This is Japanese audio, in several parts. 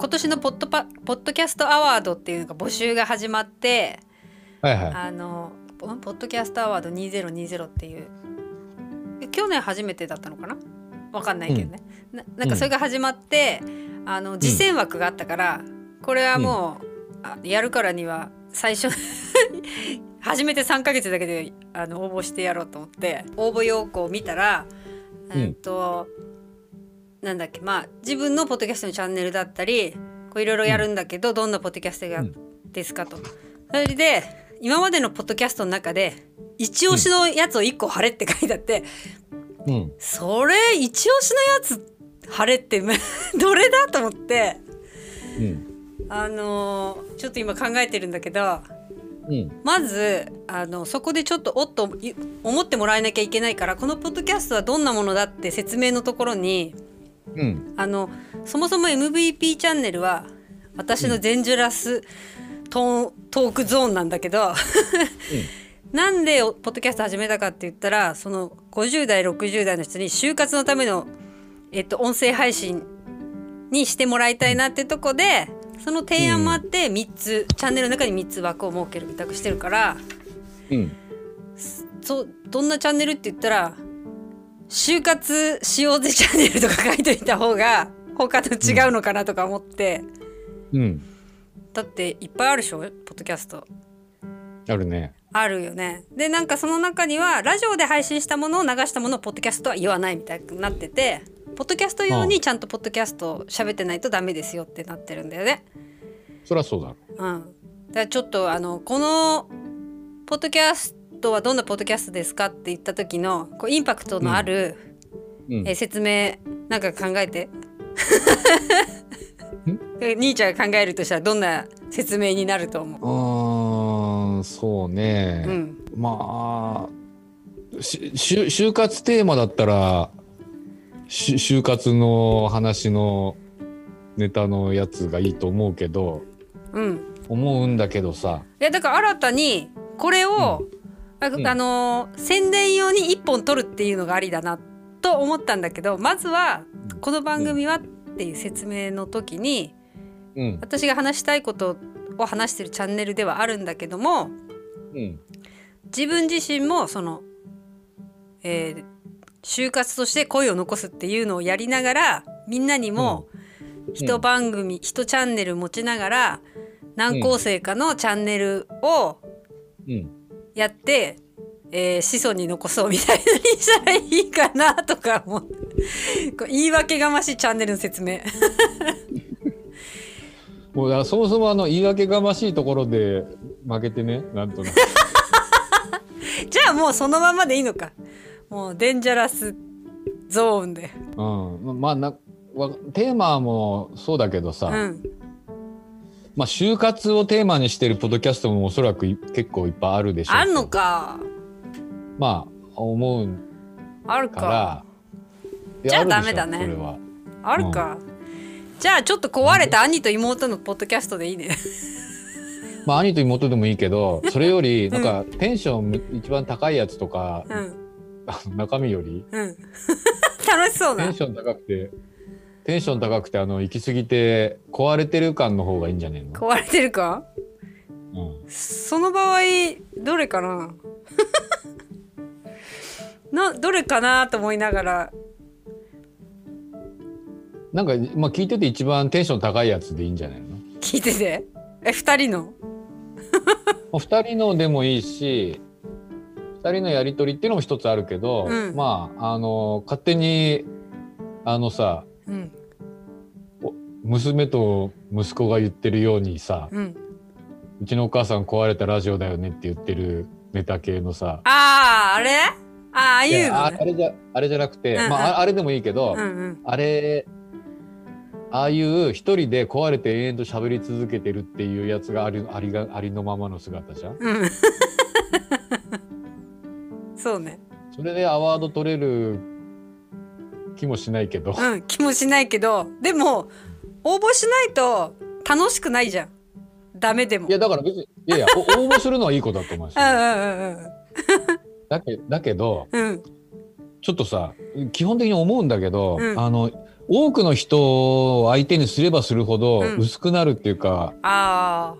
今年のポッドパポッドキャストアワードっていうのが募集が始まってはいはい。あのポポッドキャストアワード2020っていう。え去年初めてだったのかな？わかんないけどね、ななんかそれが始まって、あの実践枠があったから、これはもう、あやるからには最初 初めて3ヶ月だけであの応募してやろうと思って応募要項を見たら、うん。えっとなんだっけまあ自分のポッドキャストのチャンネルだったりこういろいろやるんだけど、どんなポッドキャストがうん。ですかと。それで今までのポッドキャストの中で一押しのやつを1個貼れって書いてあって、うん。それ一押しのやつ貼れって どれだと思ってうん。あのーちょっと今考えてるんだけどうん。まずあのそこでちょっとおっとい思ってもらえなきゃいけないからこのポッドキャストはどんなものだって説明のところにうん。あのそもそも MVP チャンネルは私のデンジャラストーントークゾーンなんだけど、なんでポッドキャスト始めたかって言ったらその50代60代の人に就活のための、えっと、音声配信にしてもらいたいなってとこでその提案もあって3つ、チャンネルの中に3つ枠を設けるみたくしてるからうん。そうどんなチャンネルって言ったら「就活しようぜチャンネル」とか書いといた方が他と違うのかなとか思って、うん。だっていっぱいあるでしょ？ポッドキャスト。あるね。あるよね。でなんかその中にはラジオで配信したものを流したものをポッドキャストは言わないみたいになっててポッドキャスト用にちゃんとポッドキャストを喋ってないとダメですよってなってるんだよね。そりゃそうだろう。ん、だからちょっとあのこのポッドキャストはどんなポッドキャストですかって言った時のこうインパクトのある、うん。え説明なんか考えて。兄ちゃんが考えるとしたらどんな説明になると思う、うーんそうね、うん、まあし就活テーマだったらし就活の話のネタのやつがいいと思うけどうん、思うんだけどさ。いやだから新たにこれを、あうん。あのー宣伝用に1本取るっていうのがありだなと思ったんだけどまずはこの番組はっていう説明の時にうん。私が話したいことを話してるチャンネルではあるんだけどもうん。自分自身もその、えー就活として声を残すっていうのをやりながらみんなにも一番組、一チャンネル持ちながら何構成かのチャンネルをうんやって、えー子孫に残そうみたいなにしたらいいかなとか思って 言い訳がましいチャンネルの説明。もうだそもそもあの言い訳がましいところで負けてねなんとなく。じゃあもうそのままでいいのか。もうデンジャラスゾーンで。うん。まあなわテーマもそうだけどさ、うんまあ就活をテーマにしてるポッドキャストもおそらくい結構いっぱいあるでしょうあんのか。まあ思うあるか。じゃあダメだね。あるか、じゃあちょっと壊れた兄と妹のポッドキャストでいいね。まあ兄と妹でもいいけどそれよりなんかテンション一番高いやつとか、うん。中身より。うん。楽しそうな。テンション高くてテンション高くてあの行き過ぎて壊れてる感の方がいいんじゃねえの、壊れてるか？うん。その場合どれかな？などれかなと思いながら。なんか、まあ、聞いてて一番テンション高いやつでいいんじゃないの？聞いてて。え二人の？まあ二人のでもいいし二人のやり取りっていうのも一つあるけど、うん。まああの勝手にあのさうん娘と息子が言ってるようにさうん。うちのお母さん壊れたラジオだよねって言ってるネタ系のさあああれ？ああいいうああれじゃあれじゃなくて、うんうん。まあああれでもいいけど、うんうん。あれああいう一人で壊れて永遠と喋り続けてるっていうやつがありありがありのままの姿じゃん？うん。そうね。それでアワード取れる気もしないけど、うん気もしないけどでも応募しないと楽しくないじゃん。ダメでも。いやだから別にいやいやお 応募するのはいいことだと思うし。うんうんうんだけだけどうん。うんちょっとさ基本的に思うんだけど、うん。あの多くの人を相手にすればするほどうん。薄くなるっていうか、あ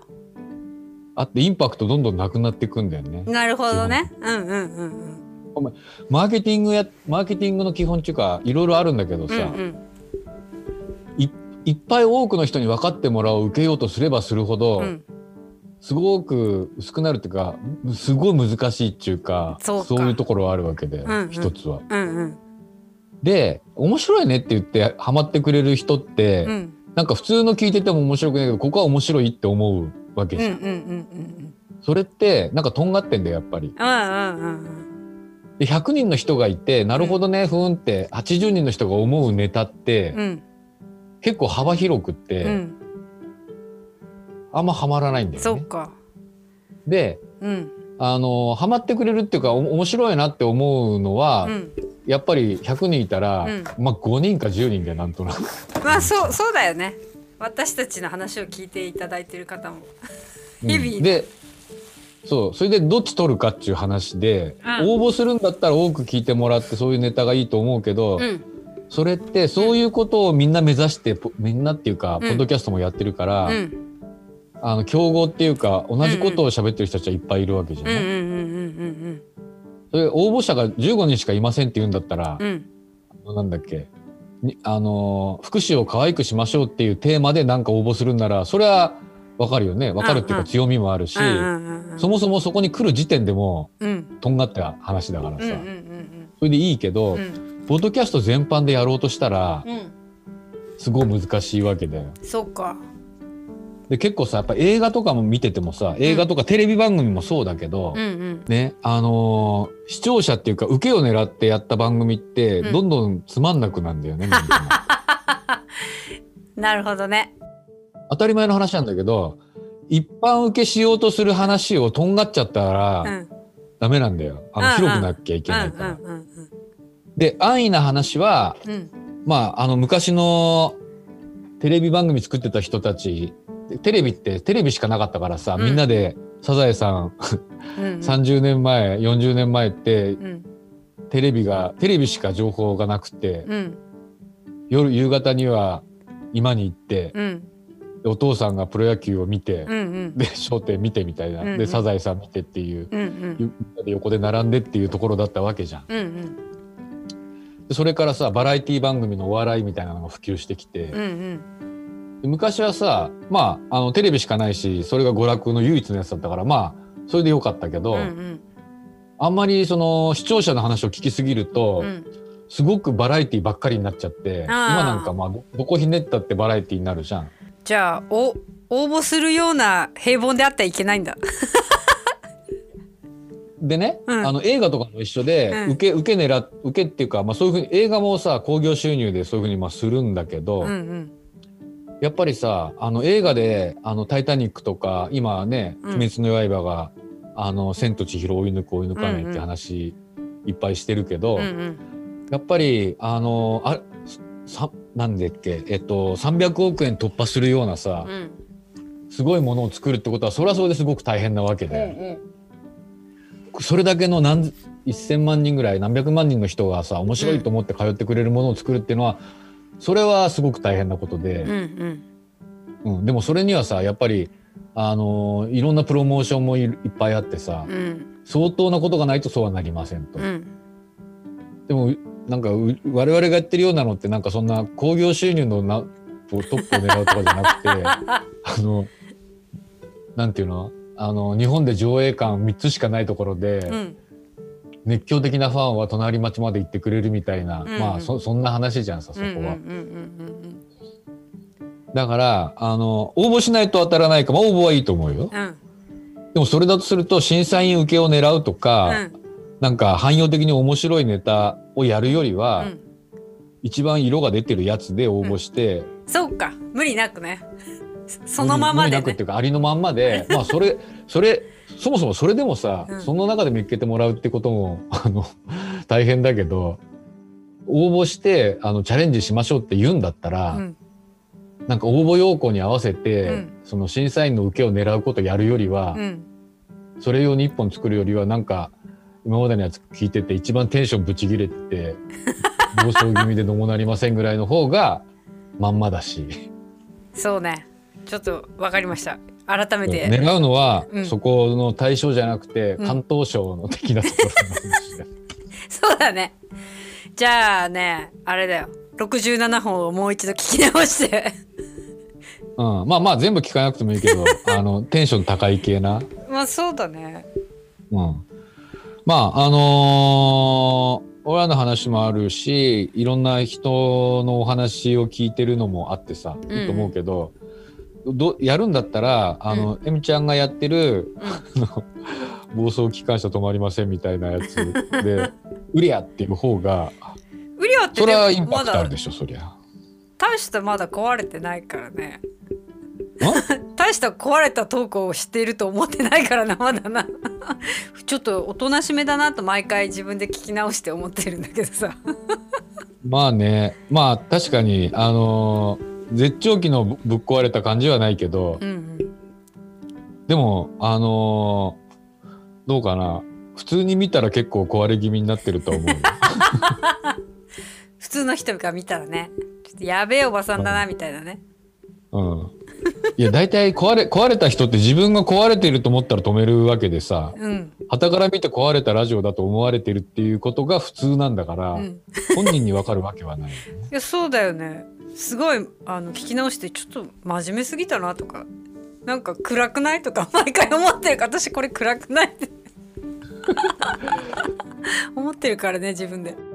あってインパクトどんどんなくなっていくんだよね。あ。なるほどね。うんうんうんうん。マーケティングやマーケティングの基本っていうかいろいろあるんだけどさ、うんうんいっぱい多くの人に分かってもらおう受けようとすればするほど、うん。すごく薄くなるっていうかすごい難しいっていうかそうか。いうところはあるわけで、うんうん。一つは。うんうん。で面白いねって言ってハマってくれる人って、うん。なんか普通の聞いてても面白くないけどここは面白いって思うわけじゃん。うんうんうんうんそれってなんかとんがってんだよやっぱり。うんうんうんで100人の人がいてなるほどね、ふーんって80人の人が思うネタって、うん結構幅広くっうて、ん。あんまハマらないんだよね。そっか。でうん。あのハマってくれるっていうかお面白いなって思うのは、うん。やっぱり100人いたら、うん。まあ5人か10人でなんとなく。まあそうそうだよね。私たちの話を聞いていただいてる方も。日々うんでそうそれでどっち取るかっていう話で、うん。応募するんだったら多く聞いてもらってそういうネタがいいと思うけど、うんそれってそういうことをみんな目指してポみんなっていうか、うん。ポッドキャストもやってるから、うん。あの競合っていうか同じことを喋ってる人たちはいっぱいいるわけじゃない、それ応募者が15人しかいませんって言うんだったらうん。う、んなんだっけ？にあのー福祉を可愛くしましょうっていうテーマでなんか応募するんならそれはわかるよね？わかるっていうか強みもあるし、そもそもそこに来る時点でもうん。とんがった話だからさ、それでいいけど、うんうんポッドキャスト全般でやろうとしたらうん。すごい難しいわけだよ。そっか。で結構さやっぱ映画とかも見ててもさ映画とかテレビ番組もそうだけど、うんうん。ねあのー視聴者っていうか受けを狙ってやった番組ってうん。どんどんつまんなくなんだよね、なんかなるほどね。当たり前の話なんだけど一般受けしようとする話をとんがっちゃったら、うん。ダメなんだよ。あの、うんうん。広くなきゃいけうんないから。うんうんで安易な話はうん。まああの昔のテレビ番組作ってた人たちテレビってテレビしかなかったからさ、うん。みんなで「サザエさんうんうん。30年前40年前ってうん。テレビがテレビしか情報がなくて、うん。夜夕方には今に行って、お父さんがプロ野球を見て、うんうん。で『笑点』見てみたいな、うんうん。で『サザエさん』見てっていう、うんうん。で横で並んでっていうところだったわけじゃん。うんうん。でそれからさバラエティ番組のお笑いみたいなのが普及してきて、うんうん。で昔はさまああのテレビしかないしそれが娯楽の唯一のやつだったからまあそれでよかったけど、うんうん。あんまりその視聴者の話を聞きすぎると、うん。すごくバラエティばっかりになっちゃって今なんかまあどどこひねったってバラエティになるじゃん。じゃあお応募するような平凡であってはいけないんだでね、うん。あの映画とかも一緒で、うん。受け受け狙っ受けっていうか、まあ、そういうふうに映画もさ興行収入でそういうふうにまあするんだけど、うんうん。やっぱりさあの映画で「あのタイタニック」とか今ね「うん。鬼滅の刃が」あの千と千尋追い抜く追い抜かないって話いっぱいしてるけど、うんうん。やっぱりあのあさなんでっけ、えっと、300億円突破するようなさ、うん。すごいものを作るってことはそれはそれですごく大変なわけうんで、それだけの何1,000万人ぐらい何百万人の人がさ面白いと思って通ってくれるものを作るっていうのはそれはすごく大変なことで、うんうん。うん。でもそれにはさやっぱりあのいろんなプロモーションもいいっぱいあってさ、うん。相当なことがないとそうはなりませんと。うん。でもうなんかう我々がやってるようなのってなんかそんな興行収入のなトップを狙うとかじゃなくて あのなんていうの？あの日本で上映館3つしかないところで、うん。熱狂的なファンは隣町まで行ってくれるみたいな、うん。まあそそんな話じゃんさそこは。うんうんうんうんだからあの応募しないと当たらないか、まあ、応募はいいと思うよ。うん。でもそれだとすると審査員受けを狙うとか、うん。なんか汎用的に面白いネタをやるよりは、うん。一番色が出てるやつで応募して、そうか。無理なくねそのままでね。無理なくっていうかありのまんまで まあそれそれそもそもそれでもさ、うん。その中で見っけてもらうってこともあの大変だけど応募してあのチャレンジしましょうって言うんだったら、うん。なんか応募要項に合わせて、うん。その審査員の受けを狙うことやるよりは、うん。それ用に一本作るよりはなんか今までのやつ聞いてて一番テンションぶち切れて暴走 気味でどうもなりませんぐらいの方がまんまだし。そうねちょっと分かりました。改めて、狙うのは、うん。そこの対象じゃなくてうん。関東省の的なと そうだね。じゃあねあれだよ。67本をもう一度聞き直して。うん、まあまあ全部聞かなくてもいいけど あのテンション高い系な。まあそうだね。うん、まああのー俺らの話もあるしいろんな人のお話を聞いてるのもあってさ、うんいいと思うけどどやるんだったらあの、エミちゃんがやってる、あの暴走機関車止まりませんみたいなやつで「うりゃ!」っていう方がウリオってそれはインパクトあるだでしょそりゃ。大したまだ壊れてないからね。ん 大した壊れたトークをしていると思ってないからなまだな。ちょっとおとなしめだなと毎回自分で聞き直して思ってるんだけどさ。まあね。まあ確かにあのー絶頂期のぶぶっ壊れた感じはないけど、うんうんでもあのーどうかな。普通に見たら結構壊れ気味になってると思う。よ 普通の人が見たらね。ちょっとやべえおばさんだなみたいなね。うん。いや大体壊れ壊れた人って自分が壊れてると思ったら止めるわけでさうん。傍から見て壊れたラジオだと思われてるっていうことが普通なんだから、うん。本人にわかるわけはないよね。いやそうだよねすごいあの聞き直してちょっと真面目すぎたなとかなんか暗くないとか 毎回思ってるか私これ暗くないって 思ってるからね自分で。